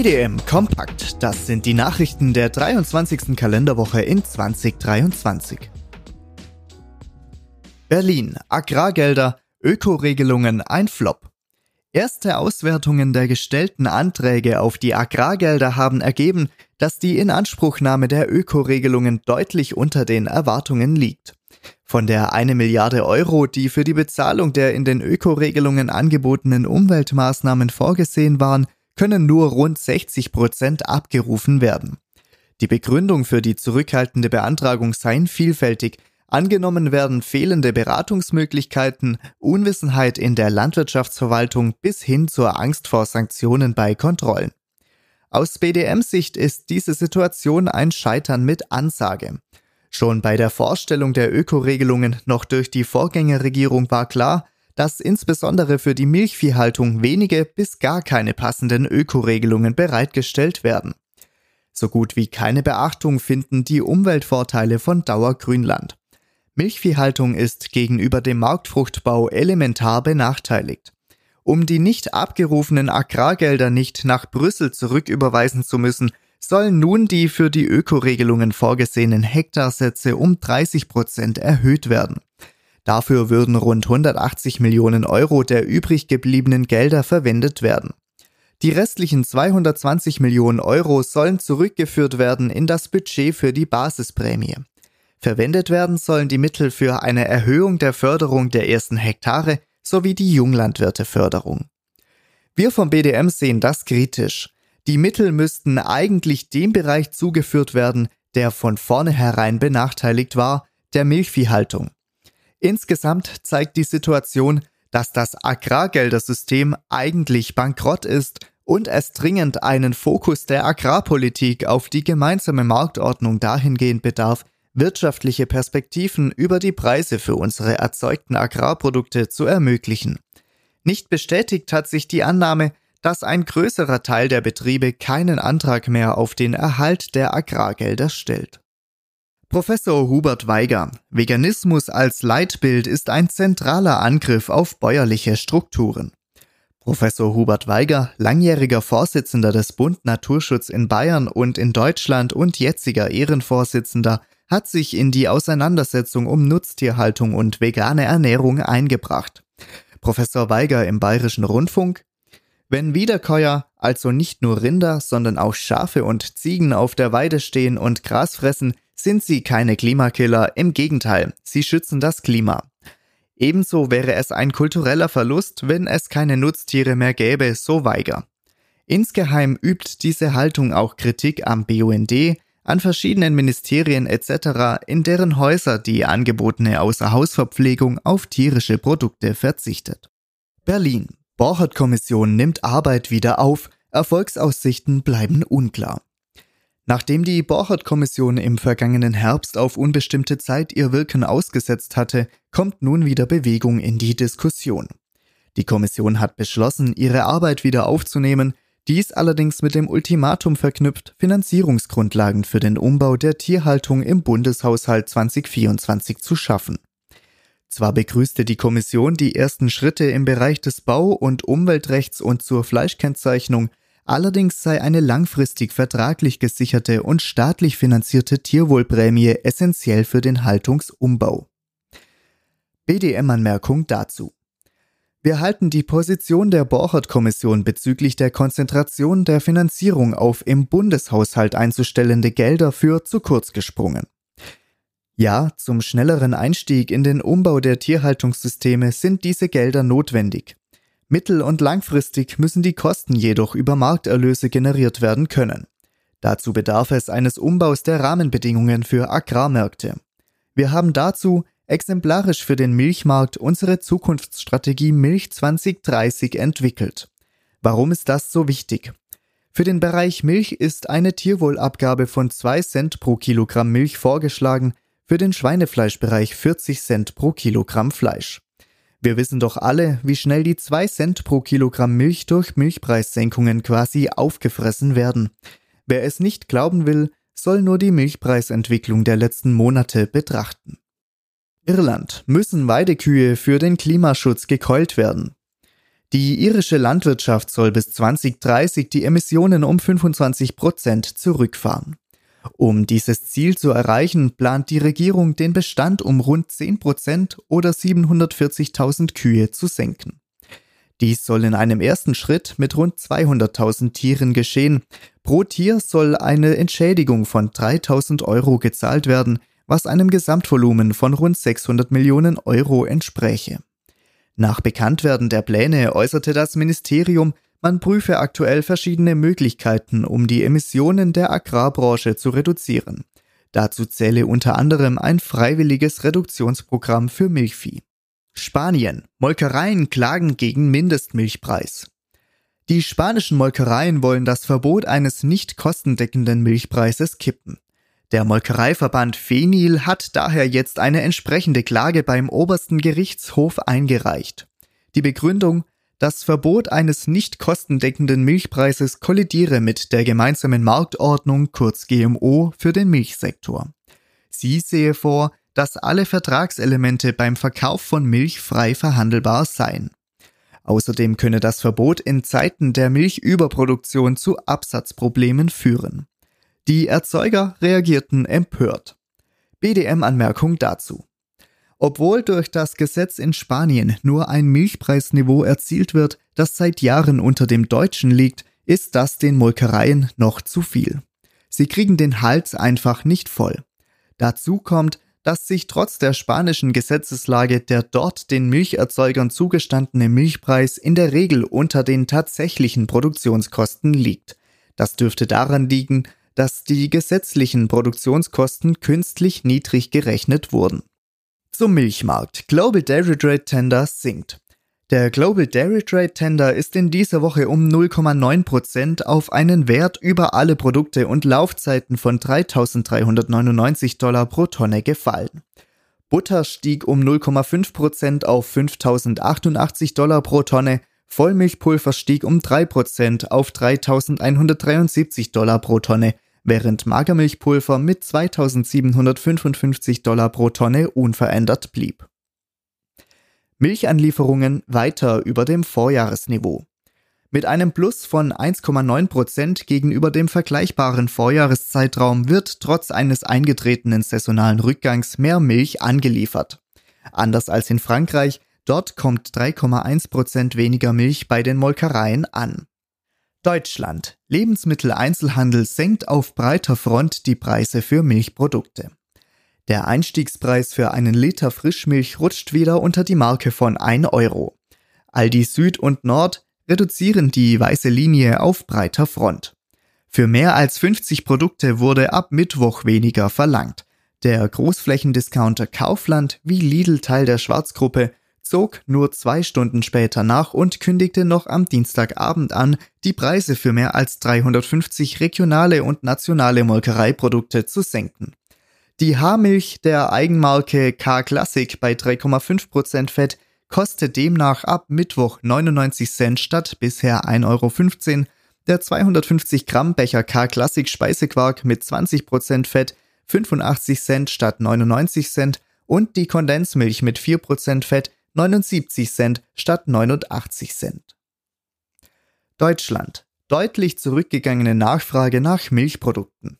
BDM Kompakt, das sind die Nachrichten der 23. Kalenderwoche in 2023. Berlin, Agrargelder, Ökoregelungen ein Flop. Erste Auswertungen der gestellten Anträge auf die Agrargelder haben ergeben, dass die Inanspruchnahme der Ökoregelungen deutlich unter den Erwartungen liegt. Von der eine Milliarde Euro, die für die Bezahlung der in den Ökoregelungen angebotenen Umweltmaßnahmen vorgesehen waren, können nur rund 60 Prozent abgerufen werden. Die Begründung für die zurückhaltende Beantragung seien vielfältig, Angenommen werden fehlende Beratungsmöglichkeiten, Unwissenheit in der Landwirtschaftsverwaltung bis hin zur Angst vor Sanktionen bei Kontrollen. Aus BDM-Sicht ist diese Situation ein Scheitern mit Ansage. Schon bei der Vorstellung der Ökoregelungen noch durch die Vorgängerregierung war klar, dass insbesondere für die Milchviehhaltung wenige bis gar keine passenden Ökoregelungen bereitgestellt werden. So gut wie keine Beachtung finden die Umweltvorteile von Dauergrünland. Milchviehhaltung ist gegenüber dem Marktfruchtbau elementar benachteiligt. Um die nicht abgerufenen Agrargelder nicht nach Brüssel zurücküberweisen zu müssen, sollen nun die für die Ökoregelungen vorgesehenen Hektarsätze um 30 Prozent erhöht werden. Dafür würden rund 180 Millionen Euro der übrig gebliebenen Gelder verwendet werden. Die restlichen 220 Millionen Euro sollen zurückgeführt werden in das Budget für die Basisprämie. Verwendet werden sollen die Mittel für eine Erhöhung der Förderung der ersten Hektare sowie die Junglandwirteförderung. Wir vom BDM sehen das kritisch. Die Mittel müssten eigentlich dem Bereich zugeführt werden, der von vornherein benachteiligt war, der Milchviehhaltung. Insgesamt zeigt die Situation, dass das Agrargeldersystem eigentlich bankrott ist und es dringend einen Fokus der Agrarpolitik auf die gemeinsame Marktordnung dahingehend bedarf, wirtschaftliche Perspektiven über die Preise für unsere erzeugten Agrarprodukte zu ermöglichen. Nicht bestätigt hat sich die Annahme, dass ein größerer Teil der Betriebe keinen Antrag mehr auf den Erhalt der Agrargelder stellt. Professor Hubert Weiger Veganismus als Leitbild ist ein zentraler Angriff auf bäuerliche Strukturen. Professor Hubert Weiger, langjähriger Vorsitzender des Bund Naturschutz in Bayern und in Deutschland und jetziger Ehrenvorsitzender hat sich in die Auseinandersetzung um Nutztierhaltung und vegane Ernährung eingebracht. Professor Weiger im Bayerischen Rundfunk wenn Wiederkäuer, also nicht nur Rinder, sondern auch Schafe und Ziegen auf der Weide stehen und Gras fressen, sind sie keine Klimakiller, im Gegenteil, sie schützen das Klima. Ebenso wäre es ein kultureller Verlust, wenn es keine Nutztiere mehr gäbe, so Weiger. Insgeheim übt diese Haltung auch Kritik am BUND, an verschiedenen Ministerien etc., in deren Häuser die angebotene Außerhausverpflegung auf tierische Produkte verzichtet. Berlin. Borchert-Kommission nimmt Arbeit wieder auf, Erfolgsaussichten bleiben unklar. Nachdem die Borchert-Kommission im vergangenen Herbst auf unbestimmte Zeit ihr Wirken ausgesetzt hatte, kommt nun wieder Bewegung in die Diskussion. Die Kommission hat beschlossen, ihre Arbeit wieder aufzunehmen, dies allerdings mit dem Ultimatum verknüpft, Finanzierungsgrundlagen für den Umbau der Tierhaltung im Bundeshaushalt 2024 zu schaffen. Zwar begrüßte die Kommission die ersten Schritte im Bereich des Bau- und Umweltrechts und zur Fleischkennzeichnung, allerdings sei eine langfristig vertraglich gesicherte und staatlich finanzierte Tierwohlprämie essentiell für den Haltungsumbau. BDM-Anmerkung dazu. Wir halten die Position der Borchert-Kommission bezüglich der Konzentration der Finanzierung auf im Bundeshaushalt einzustellende Gelder für zu kurz gesprungen. Ja, zum schnelleren Einstieg in den Umbau der Tierhaltungssysteme sind diese Gelder notwendig. Mittel- und langfristig müssen die Kosten jedoch über Markterlöse generiert werden können. Dazu bedarf es eines Umbaus der Rahmenbedingungen für Agrarmärkte. Wir haben dazu exemplarisch für den Milchmarkt unsere Zukunftsstrategie Milch 2030 entwickelt. Warum ist das so wichtig? Für den Bereich Milch ist eine Tierwohlabgabe von 2 Cent pro Kilogramm Milch vorgeschlagen, für den Schweinefleischbereich 40 Cent pro Kilogramm Fleisch. Wir wissen doch alle, wie schnell die 2 Cent pro Kilogramm Milch durch Milchpreissenkungen quasi aufgefressen werden. Wer es nicht glauben will, soll nur die Milchpreisentwicklung der letzten Monate betrachten. Irland müssen Weidekühe für den Klimaschutz gekeult werden. Die irische Landwirtschaft soll bis 2030 die Emissionen um 25 Prozent zurückfahren. Um dieses Ziel zu erreichen, plant die Regierung, den Bestand um rund 10 Prozent oder 740.000 Kühe zu senken. Dies soll in einem ersten Schritt mit rund 200.000 Tieren geschehen. Pro Tier soll eine Entschädigung von 3.000 Euro gezahlt werden, was einem Gesamtvolumen von rund 600 Millionen Euro entspräche. Nach Bekanntwerden der Pläne äußerte das Ministerium, man prüfe aktuell verschiedene Möglichkeiten, um die Emissionen der Agrarbranche zu reduzieren. Dazu zähle unter anderem ein freiwilliges Reduktionsprogramm für Milchvieh. Spanien. Molkereien klagen gegen Mindestmilchpreis. Die spanischen Molkereien wollen das Verbot eines nicht kostendeckenden Milchpreises kippen. Der Molkereiverband FENIL hat daher jetzt eine entsprechende Klage beim obersten Gerichtshof eingereicht. Die Begründung, das Verbot eines nicht kostendeckenden Milchpreises kollidiere mit der gemeinsamen Marktordnung kurz GMO für den Milchsektor. Sie sehe vor, dass alle Vertragselemente beim Verkauf von Milch frei verhandelbar seien. Außerdem könne das Verbot in Zeiten der Milchüberproduktion zu Absatzproblemen führen. Die Erzeuger reagierten empört. BDM-Anmerkung dazu. Obwohl durch das Gesetz in Spanien nur ein Milchpreisniveau erzielt wird, das seit Jahren unter dem deutschen liegt, ist das den Molkereien noch zu viel. Sie kriegen den Hals einfach nicht voll. Dazu kommt, dass sich trotz der spanischen Gesetzeslage der dort den Milcherzeugern zugestandene Milchpreis in der Regel unter den tatsächlichen Produktionskosten liegt. Das dürfte daran liegen, dass die gesetzlichen Produktionskosten künstlich niedrig gerechnet wurden. Zum Milchmarkt. Global Dairy Trade Tender sinkt. Der Global Dairy Trade Tender ist in dieser Woche um 0,9% auf einen Wert über alle Produkte und Laufzeiten von 3.399 Dollar pro Tonne gefallen. Butter stieg um 0,5% auf 5.088 Dollar pro Tonne, Vollmilchpulver stieg um 3% auf 3.173 Dollar pro Tonne, während Magermilchpulver mit 2.755 Dollar pro Tonne unverändert blieb. Milchanlieferungen weiter über dem Vorjahresniveau. Mit einem Plus von 1,9% gegenüber dem vergleichbaren Vorjahreszeitraum wird trotz eines eingetretenen saisonalen Rückgangs mehr Milch angeliefert. Anders als in Frankreich, dort kommt 3,1% weniger Milch bei den Molkereien an. Deutschland. Lebensmitteleinzelhandel senkt auf breiter Front die Preise für Milchprodukte. Der Einstiegspreis für einen Liter Frischmilch rutscht wieder unter die Marke von 1 Euro. Aldi Süd und Nord reduzieren die weiße Linie auf breiter Front. Für mehr als 50 Produkte wurde ab Mittwoch weniger verlangt. Der Großflächendiscounter Kaufland wie Lidl Teil der Schwarzgruppe zog nur zwei Stunden später nach und kündigte noch am Dienstagabend an, die Preise für mehr als 350 regionale und nationale Molkereiprodukte zu senken. Die Haarmilch der Eigenmarke K Classic bei 3,5% Fett kostet demnach ab Mittwoch 99 Cent statt bisher 1,15 Euro. Der 250 Gramm Becher K Classic Speisequark mit 20% Fett 85 Cent statt 99 Cent und die Kondensmilch mit 4% Fett 79 Cent statt 89 Cent. Deutschland. Deutlich zurückgegangene Nachfrage nach Milchprodukten.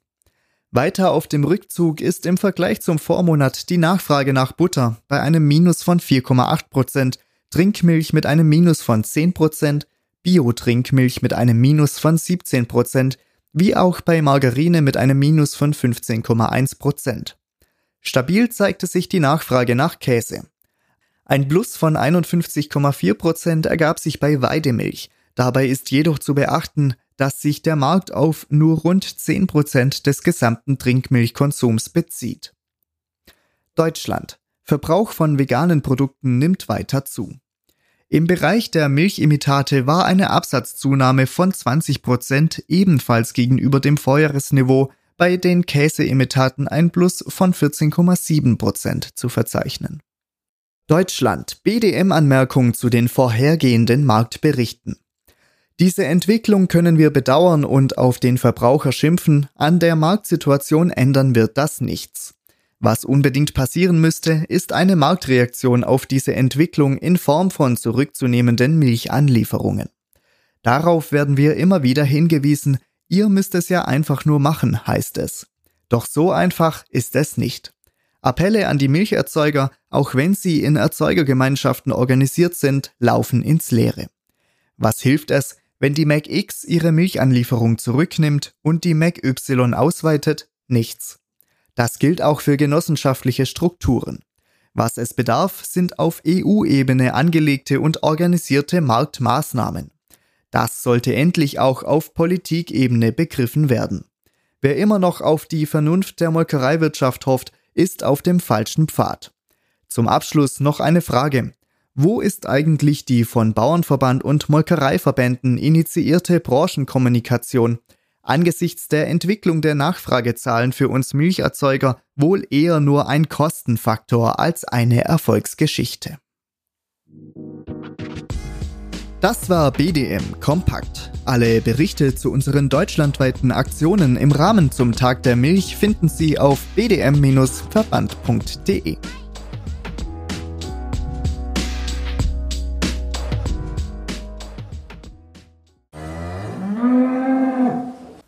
Weiter auf dem Rückzug ist im Vergleich zum Vormonat die Nachfrage nach Butter bei einem Minus von 4,8%, Trinkmilch mit einem Minus von 10%, Bio-Trinkmilch mit einem Minus von 17%, wie auch bei Margarine mit einem Minus von 15,1%. Stabil zeigte sich die Nachfrage nach Käse. Ein Plus von 51,4% ergab sich bei Weidemilch. Dabei ist jedoch zu beachten, dass sich der Markt auf nur rund 10% des gesamten Trinkmilchkonsums bezieht. Deutschland. Verbrauch von veganen Produkten nimmt weiter zu. Im Bereich der Milchimitate war eine Absatzzunahme von 20% ebenfalls gegenüber dem Vorjahresniveau, bei den Käseimitaten ein Plus von 14,7% zu verzeichnen. Deutschland. BDM-Anmerkung zu den vorhergehenden Marktberichten. Diese Entwicklung können wir bedauern und auf den Verbraucher schimpfen, an der Marktsituation ändern wird das nichts. Was unbedingt passieren müsste, ist eine Marktreaktion auf diese Entwicklung in Form von zurückzunehmenden Milchanlieferungen. Darauf werden wir immer wieder hingewiesen, ihr müsst es ja einfach nur machen, heißt es. Doch so einfach ist es nicht. Appelle an die Milcherzeuger, auch wenn sie in Erzeugergemeinschaften organisiert sind, laufen ins Leere. Was hilft es, wenn die Mac X ihre Milchanlieferung zurücknimmt und die Mac Y ausweitet? Nichts. Das gilt auch für genossenschaftliche Strukturen. Was es bedarf, sind auf EU-Ebene angelegte und organisierte Marktmaßnahmen. Das sollte endlich auch auf Politikebene begriffen werden. Wer immer noch auf die Vernunft der Molkereiwirtschaft hofft, ist auf dem falschen Pfad. Zum Abschluss noch eine Frage. Wo ist eigentlich die von Bauernverband und Molkereiverbänden initiierte Branchenkommunikation? angesichts der Entwicklung der Nachfragezahlen für uns Milcherzeuger wohl eher nur ein Kostenfaktor als eine Erfolgsgeschichte. Das war BDM Kompakt. Alle Berichte zu unseren deutschlandweiten Aktionen im Rahmen zum Tag der Milch finden Sie auf bdm-verband.de.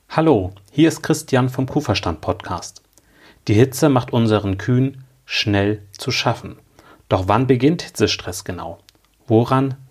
Hallo, hier ist Christian vom Kuhverstand Podcast. Die Hitze macht unseren Kühen schnell zu schaffen. Doch wann beginnt Hitzestress genau? Woran